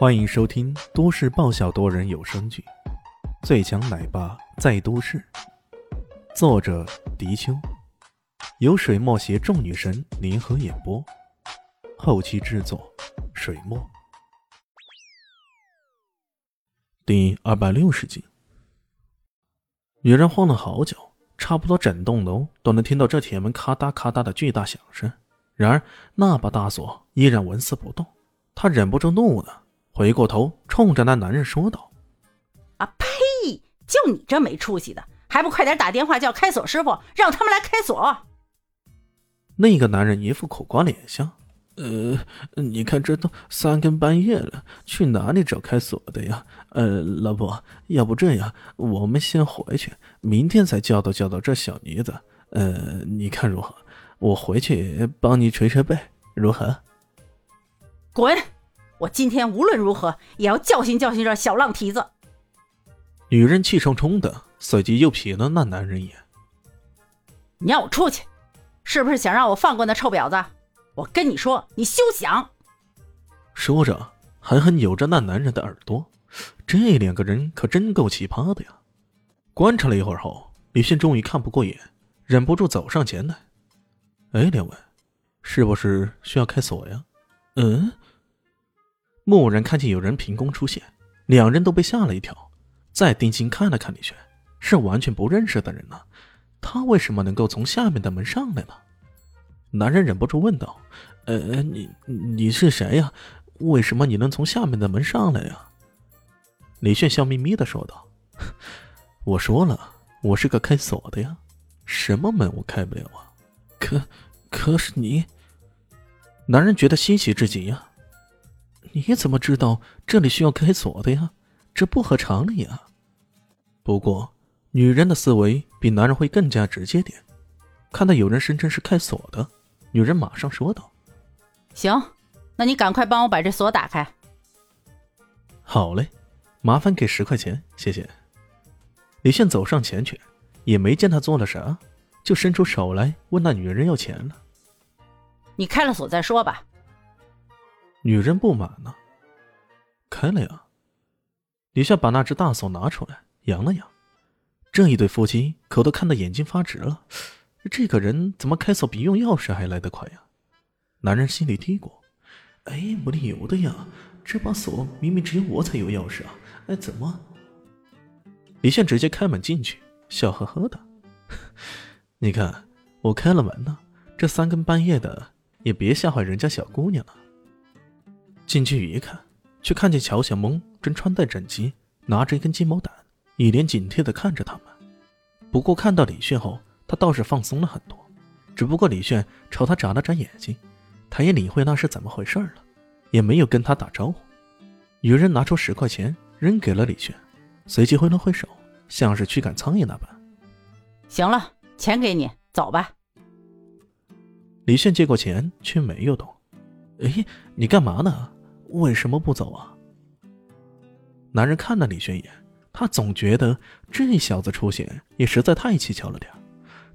欢迎收听都市爆笑多人有声剧《最强奶爸在都市》，作者：迪秋，由水墨携众女神联合演播，后期制作：水墨。第二百六十集，女人晃了好久，差不多整栋楼都能听到这铁门咔嗒咔嗒的巨大响声。然而那把大锁依然纹丝不动，她忍不住怒了。回过头，冲着那男人说道：“啊呸！就你这没出息的，还不快点打电话叫开锁师傅，让他们来开锁。”那个男人一副苦瓜脸相：“呃，你看这都三更半夜了，去哪里找开锁的呀？呃，老婆，要不这样，我们先回去，明天再教导教导这小妮子。呃，你看如何？我回去帮你捶捶背，如何？”滚！我今天无论如何也要教训教训这小浪蹄子。女人气冲冲的，随即又瞥了那男人一眼：“你让我出去，是不是想让我放过那臭婊子？我跟你说，你休想！”说着，狠狠扭着那男人的耳朵。这两个人可真够奇葩的呀！观察了一会儿后，李迅终于看不过眼，忍不住走上前来：“哎，两位，是不是需要开锁呀？”“嗯。”蓦然看见有人凭空出现，两人都被吓了一跳。再定睛看了看李轩，是完全不认识的人呢。他为什么能够从下面的门上来呢？男人忍不住问道：“呃，你你是谁呀？为什么你能从下面的门上来呀？”李炫笑眯眯的说道：“我说了，我是个开锁的呀，什么门我开不了啊？可可是你……”男人觉得稀奇至极呀。你怎么知道这里需要开锁的呀？这不合常理啊！不过，女人的思维比男人会更加直接点。看到有人声称是开锁的，女人马上说道：“行，那你赶快帮我把这锁打开。”好嘞，麻烦给十块钱，谢谢。李现走上前去，也没见他做了啥，就伸出手来问那女人要钱了。你开了锁再说吧。女人不满呢，开了呀。李炫把那只大锁拿出来，扬了扬。这一对夫妻可都看得眼睛发直了。这个人怎么开锁比用钥匙还来得快呀？男人心里嘀咕：“哎，没理由的呀，这把锁明明只有我才有钥匙啊！哎，怎么？”李现直接开门进去，笑呵呵的：“ 你看，我开了门呢，这三更半夜的也别吓坏人家小姑娘了。”进去一看，却看见乔小萌正穿戴整齐，拿着一根鸡毛掸，一脸警惕地看着他们。不过看到李炫后，他倒是放松了很多。只不过李炫朝他眨了眨眼睛，他也理会那是怎么回事了，也没有跟他打招呼。女人拿出十块钱扔给了李炫，随即挥了挥手，像是驱赶苍蝇那般。行了，钱给你，走吧。李炫接过钱，却没有动。哎，你干嘛呢？为什么不走啊？男人看了李轩一眼，他总觉得这小子出现也实在太蹊跷了点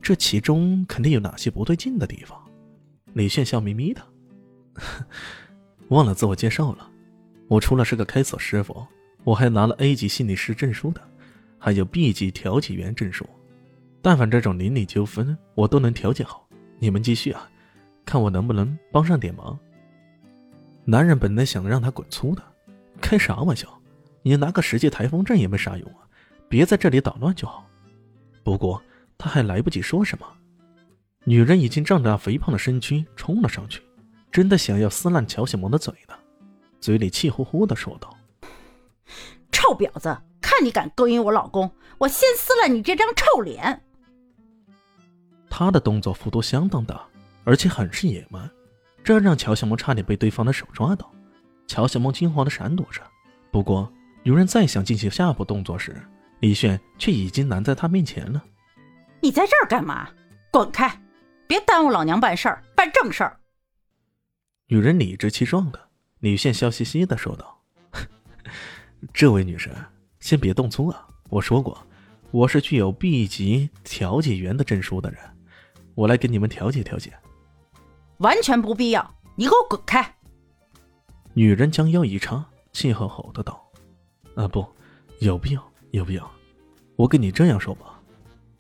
这其中肯定有哪些不对劲的地方。李炫笑眯眯的，忘了自我介绍了，我除了是个开锁师傅，我还拿了 A 级心理师证书的，还有 B 级调解员证书。但凡这种邻里纠纷，我都能调解好。你们继续啊，看我能不能帮上点忙。男人本来想让他滚粗的，开啥玩笑？你拿个十级台风阵也没啥用啊！别在这里捣乱就好。不过他还来不及说什么，女人已经仗着肥胖的身躯冲了上去，真的想要撕烂乔小萌的嘴呢，嘴里气呼呼的说道：“臭婊子，看你敢勾引我老公，我先撕烂你这张臭脸！”他的动作幅度相当大，而且很是野蛮。这让乔小萌差点被对方的手抓到，乔小萌惊慌的闪躲着。不过，女人再想进行下一步动作时，李炫却已经拦在她面前了。你在这儿干嘛？滚开！别耽误老娘办事儿，办正事儿。女人理直气壮的，李炫笑嘻嘻的说道：“ 这位女神，先别动粗啊！我说过，我是具有 B 级调解员的证书的人，我来给你们调解调解。”完全不必要，你给我滚开！女人将腰一叉，气吼吼的道：“啊，不，有必要，有必要。我跟你这样说吧，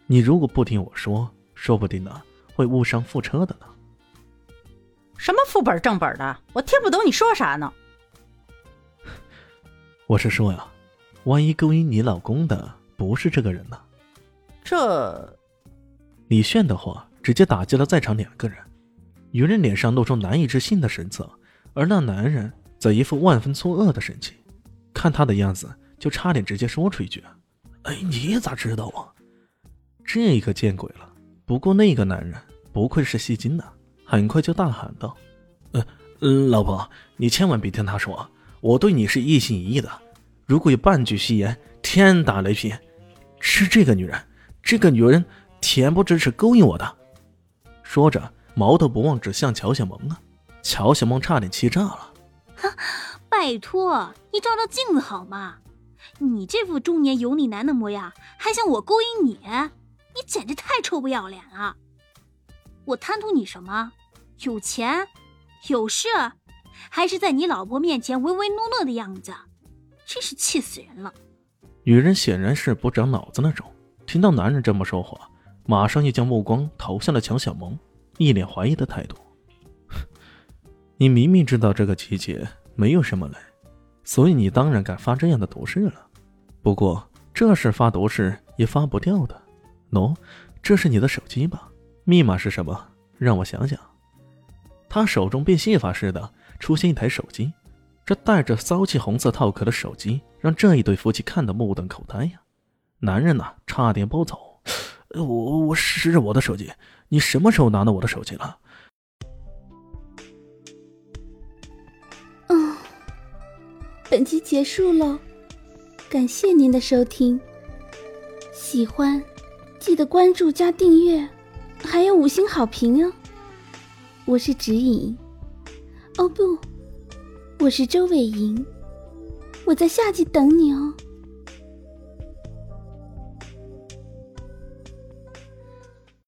你如果不听我说，说不定呢会误伤副车的呢。”什么副本正本的，我听不懂你说啥呢？我是说呀，万一勾引你老公的不是这个人呢？这李炫的话直接打击了在场两个人，女人脸上露出难以置信的神色，而那男人则一副万分错愕的神情。看他的样子，就差点直接说出一句：“哎，你咋知道啊？”这个见鬼了！不过那个男人不愧是戏精呢，很快就大喊道：“呃，老婆，你千万别听他说。”我对你是一心一意的，如果有半句戏言，天打雷劈！是这个女人，这个女人恬不知耻勾引我的。说着，矛头不忘指向乔小萌啊！乔小萌差点气炸了。哈，拜托，你照照镜子好吗？你这副中年油腻男的模样，还想我勾引你？你简直太臭不要脸了！我贪图你什么？有钱？有势？还是在你老婆面前唯唯诺诺的样子，真是气死人了。女人显然是不长脑子那种，听到男人这么说话，马上又将目光投向了乔小萌，一脸怀疑的态度。你明明知道这个季节没有什么雷，所以你当然敢发这样的毒誓了。不过这事发毒誓也发不掉的。喏，这是你的手机吧？密码是什么？让我想想。他手中变戏法似的。出现一台手机，这带着骚气红色套壳的手机，让这一对夫妻看得目瞪口呆呀！男人呐，差点暴走。我我是我的手机，你什么时候拿到我的手机了？嗯，本集结束喽，感谢您的收听。喜欢，记得关注加订阅，还有五星好评哦。我是指引。哦不，我是周伟莹，我在下集等你哦。